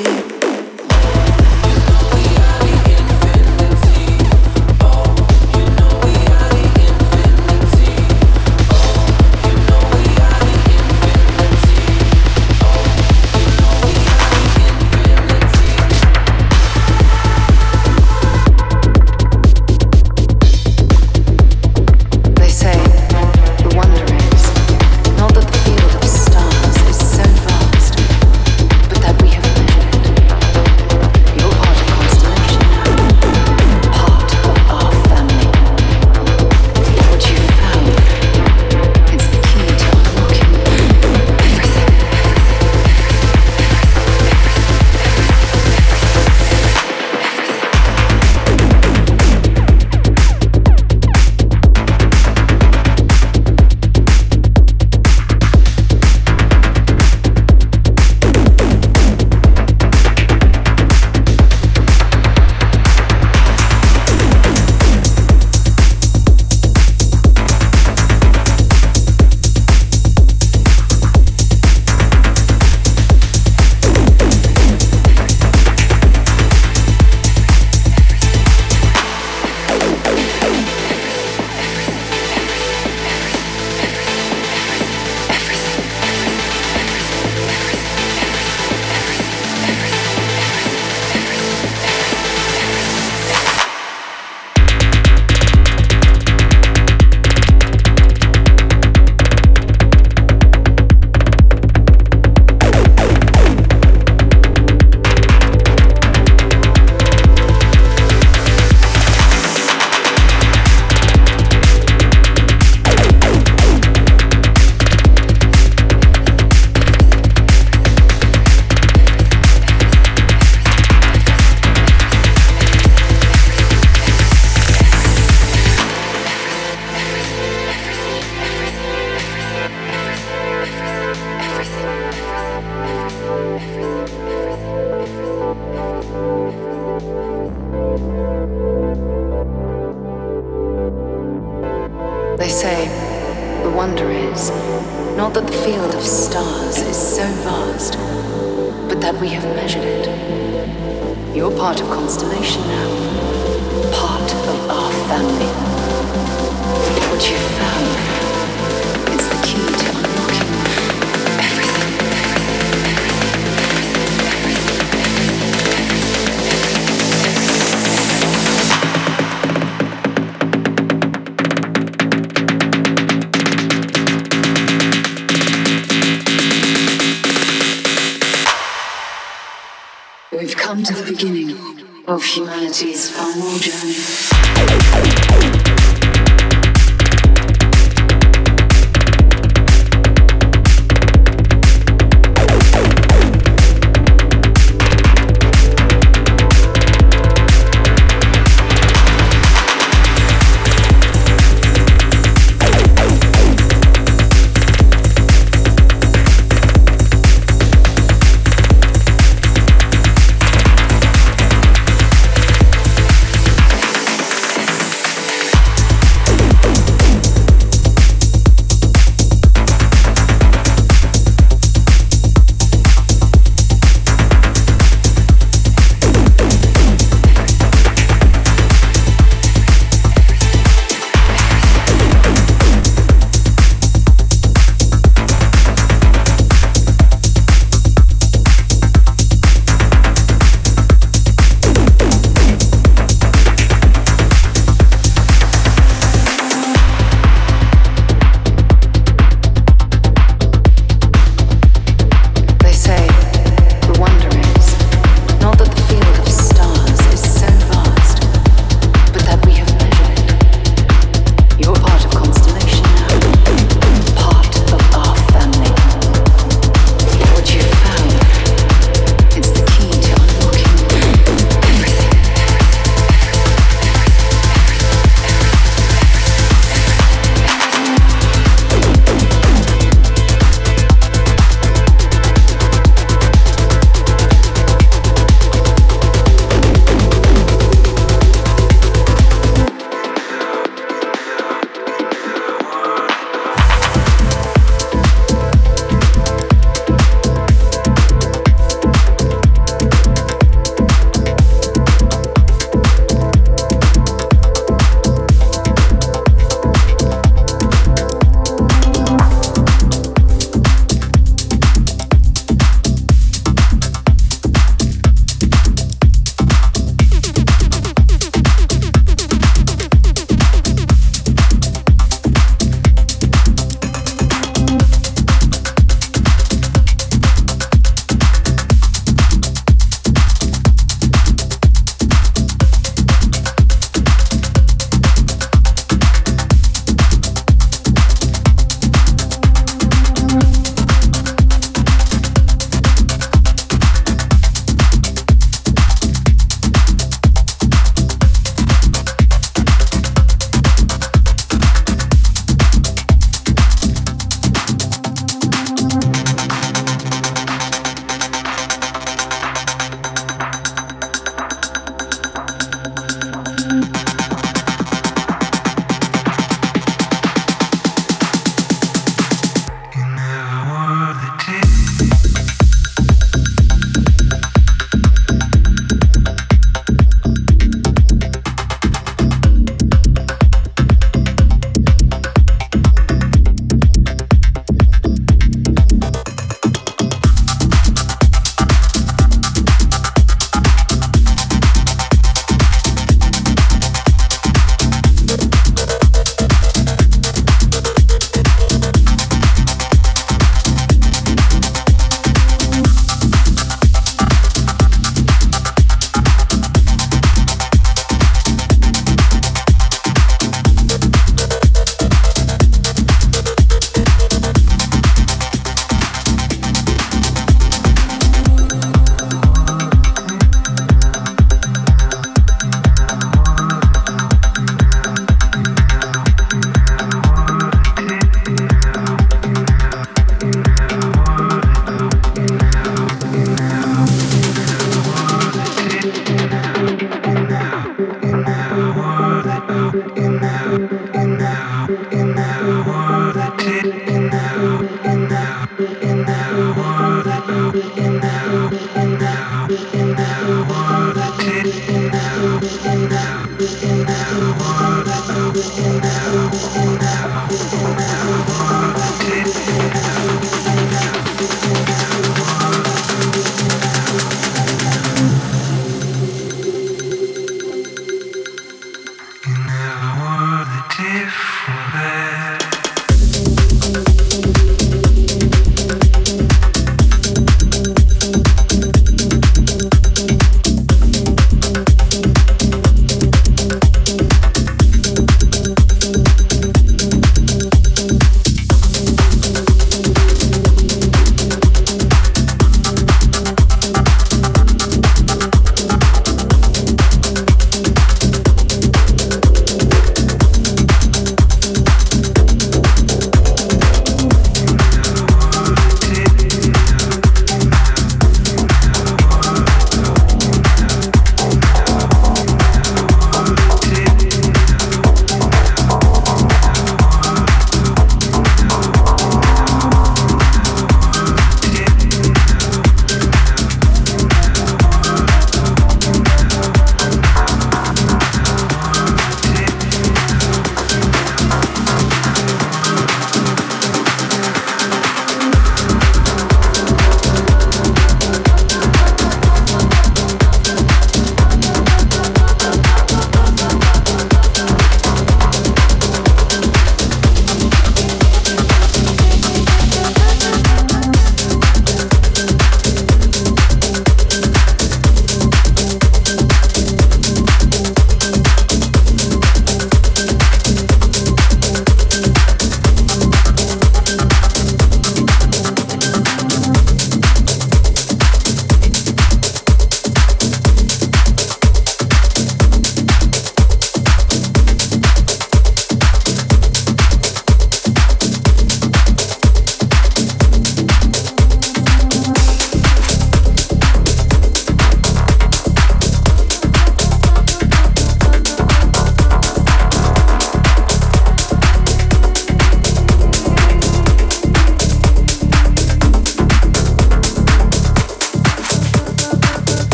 you.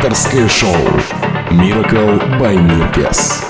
Авторское шоу Miracle by Mirkes.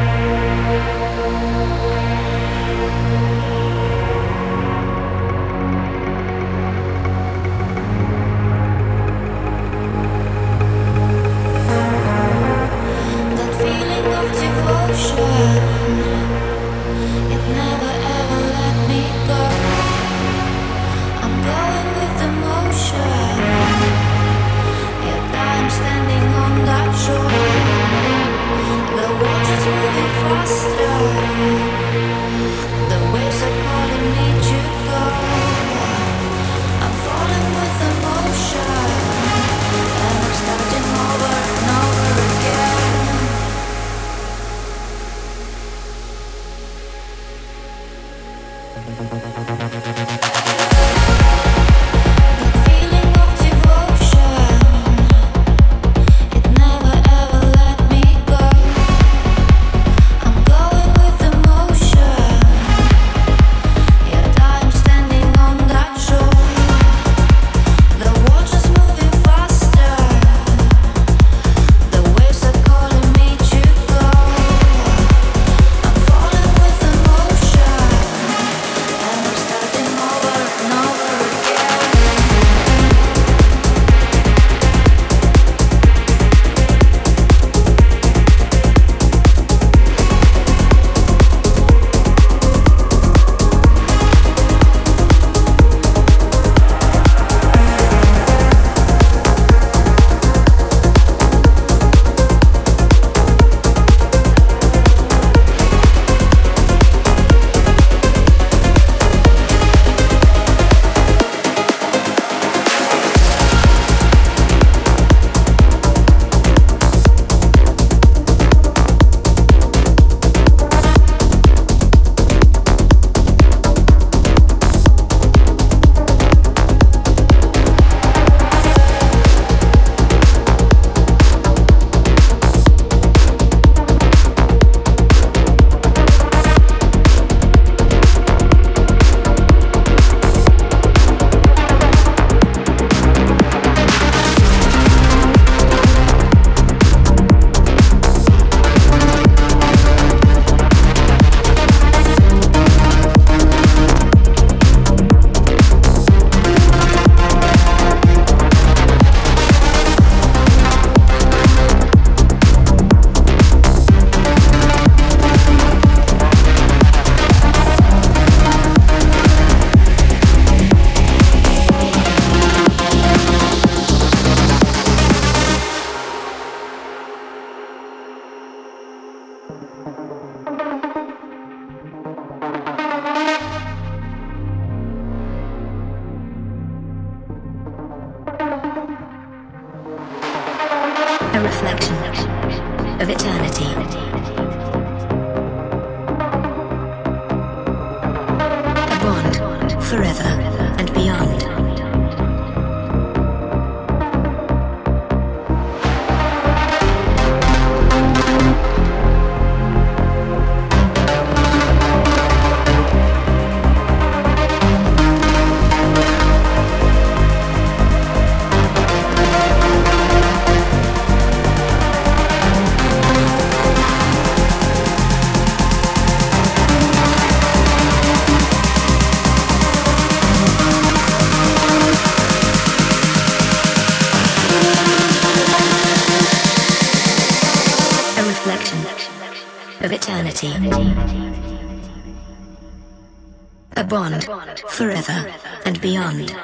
Forever and beyond.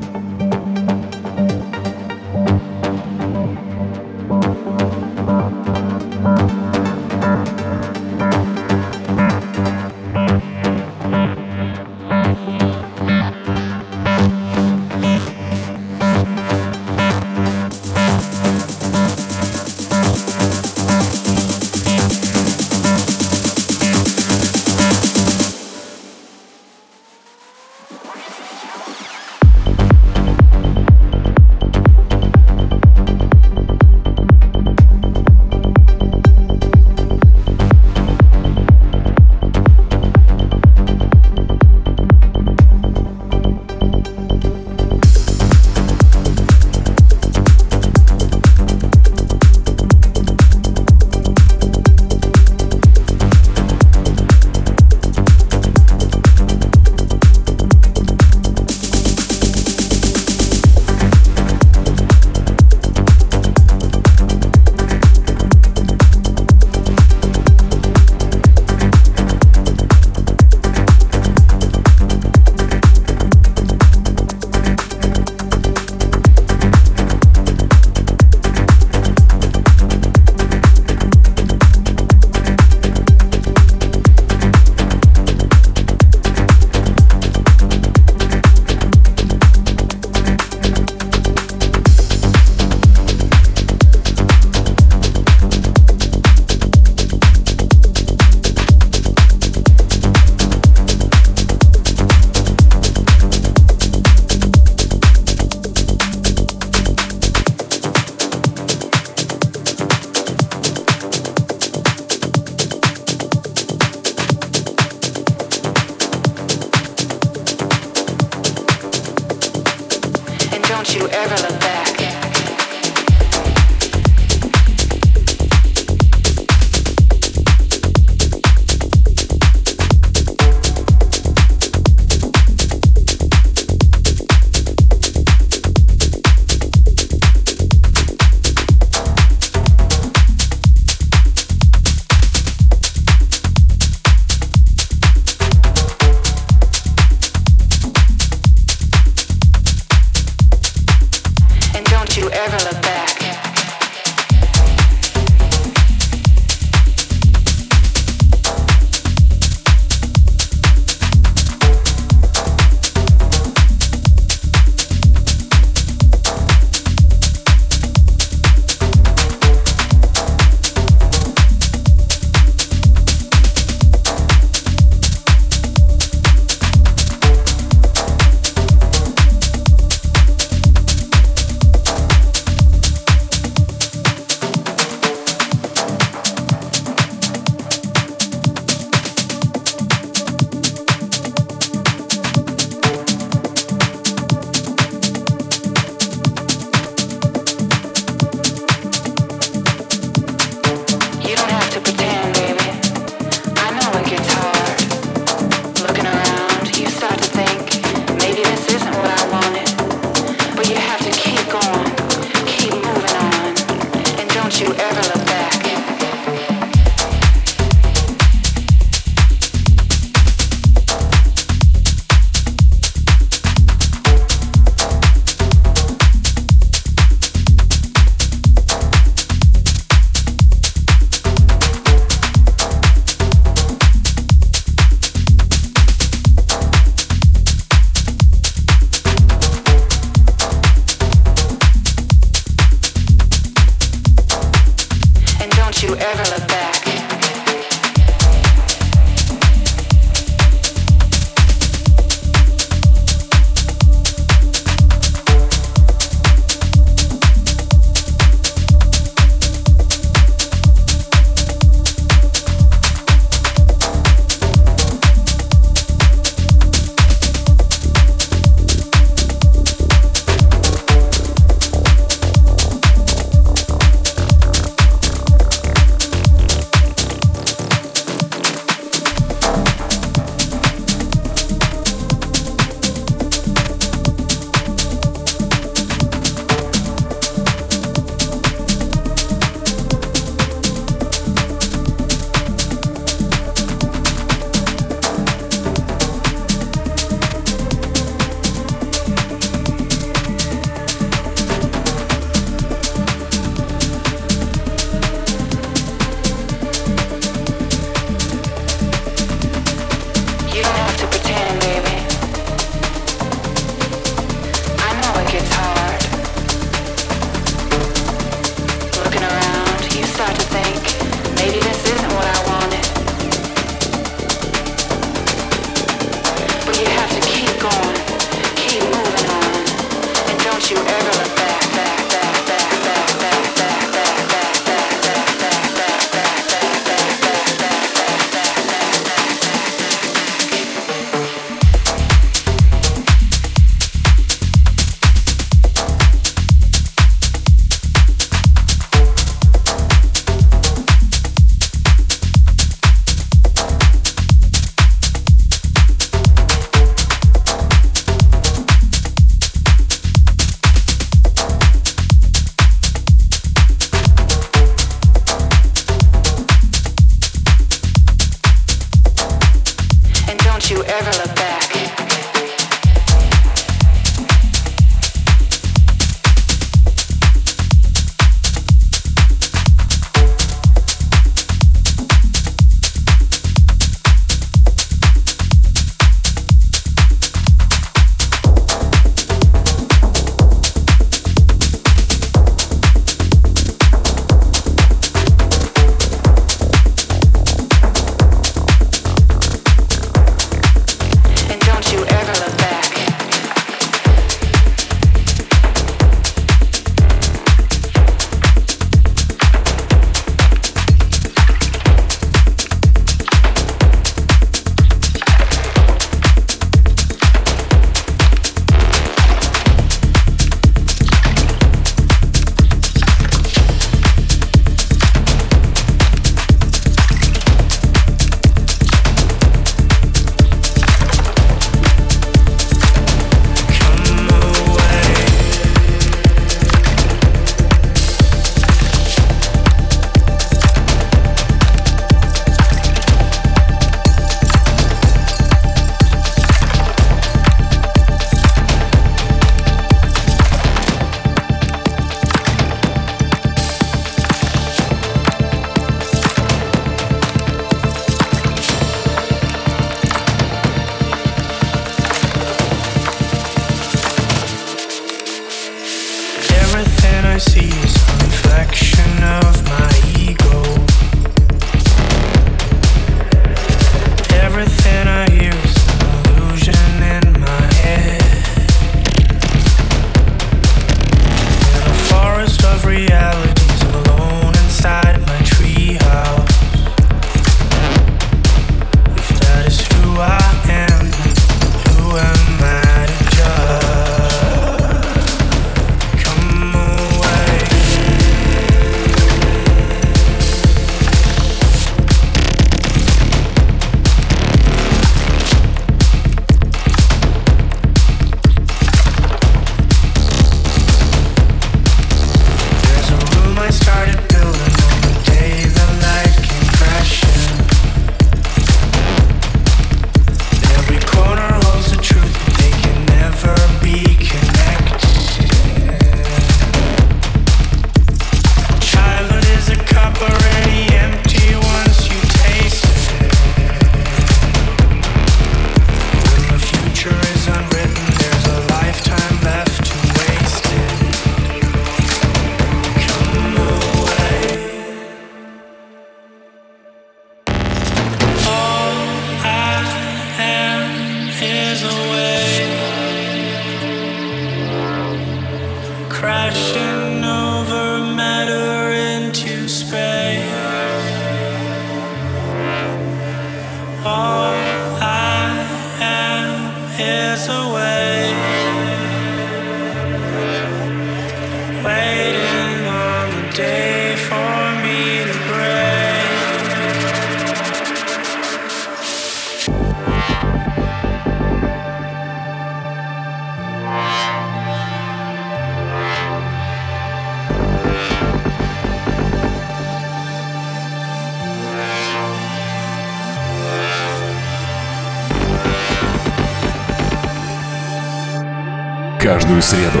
Каждую среду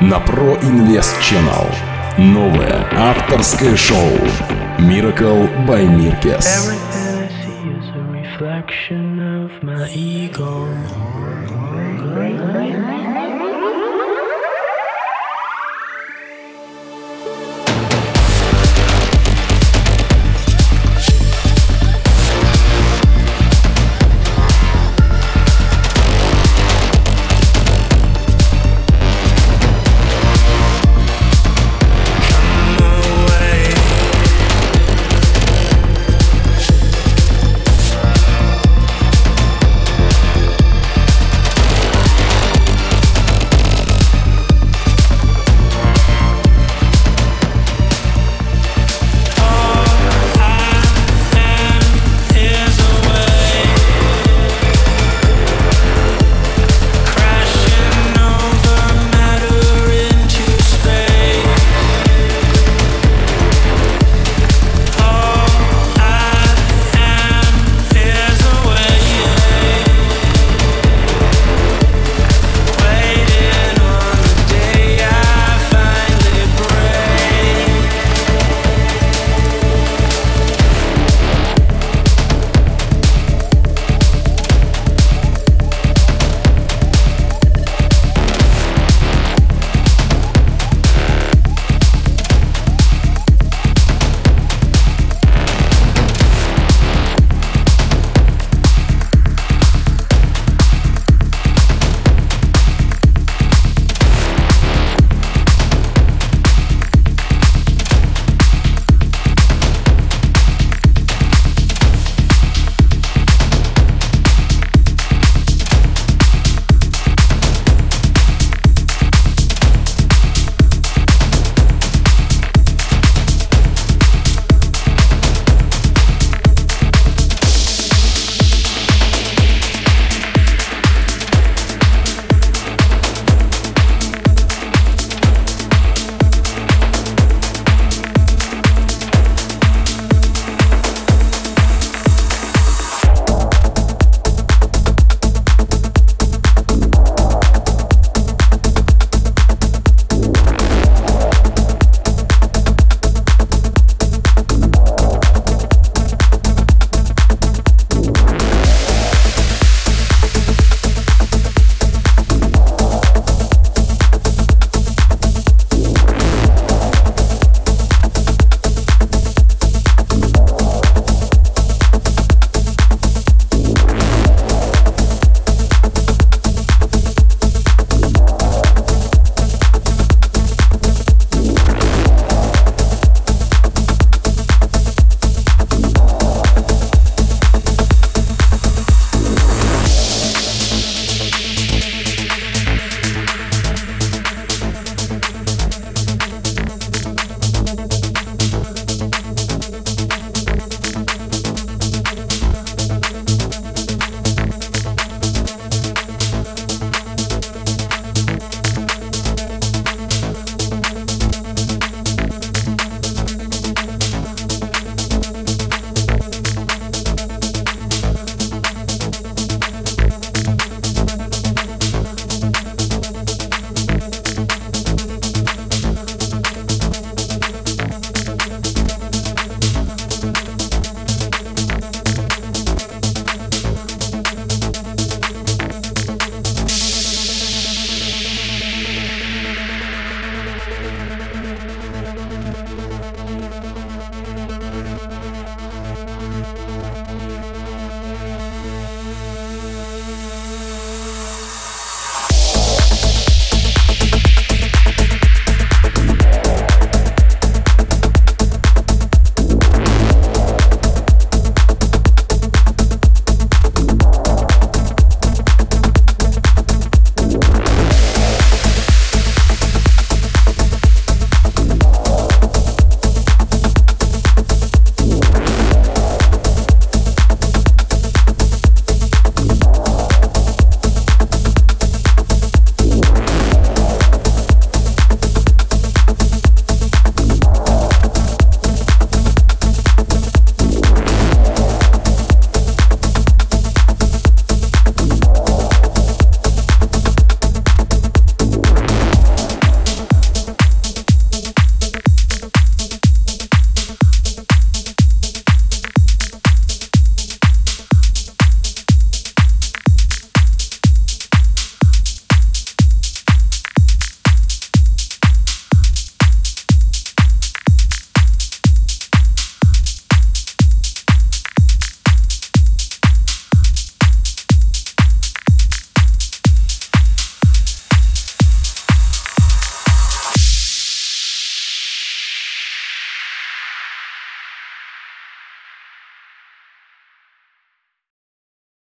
на Pro Invest Channel. Новое авторское шоу Miracle by Mirkes. Reflection of my ego.